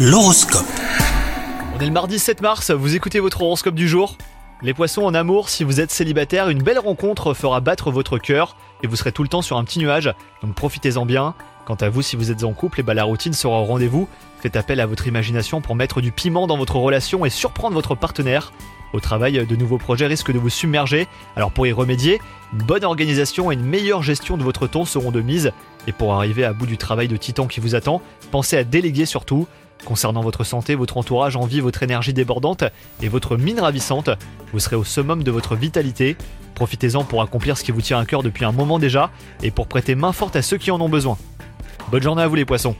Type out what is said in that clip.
L'horoscope. On est le mardi 7 mars, vous écoutez votre horoscope du jour? Les poissons en amour, si vous êtes célibataire, une belle rencontre fera battre votre cœur et vous serez tout le temps sur un petit nuage, donc profitez-en bien. Quant à vous, si vous êtes en couple, et bah la routine sera au rendez-vous. Faites appel à votre imagination pour mettre du piment dans votre relation et surprendre votre partenaire. Au travail, de nouveaux projets risquent de vous submerger, alors pour y remédier, une bonne organisation et une meilleure gestion de votre temps seront de mise. Et pour arriver à bout du travail de titan qui vous attend, pensez à déléguer surtout. Concernant votre santé, votre entourage envie votre énergie débordante et votre mine ravissante. Vous serez au summum de votre vitalité. Profitez-en pour accomplir ce qui vous tient à cœur depuis un moment déjà et pour prêter main forte à ceux qui en ont besoin. Bonne journée à vous les poissons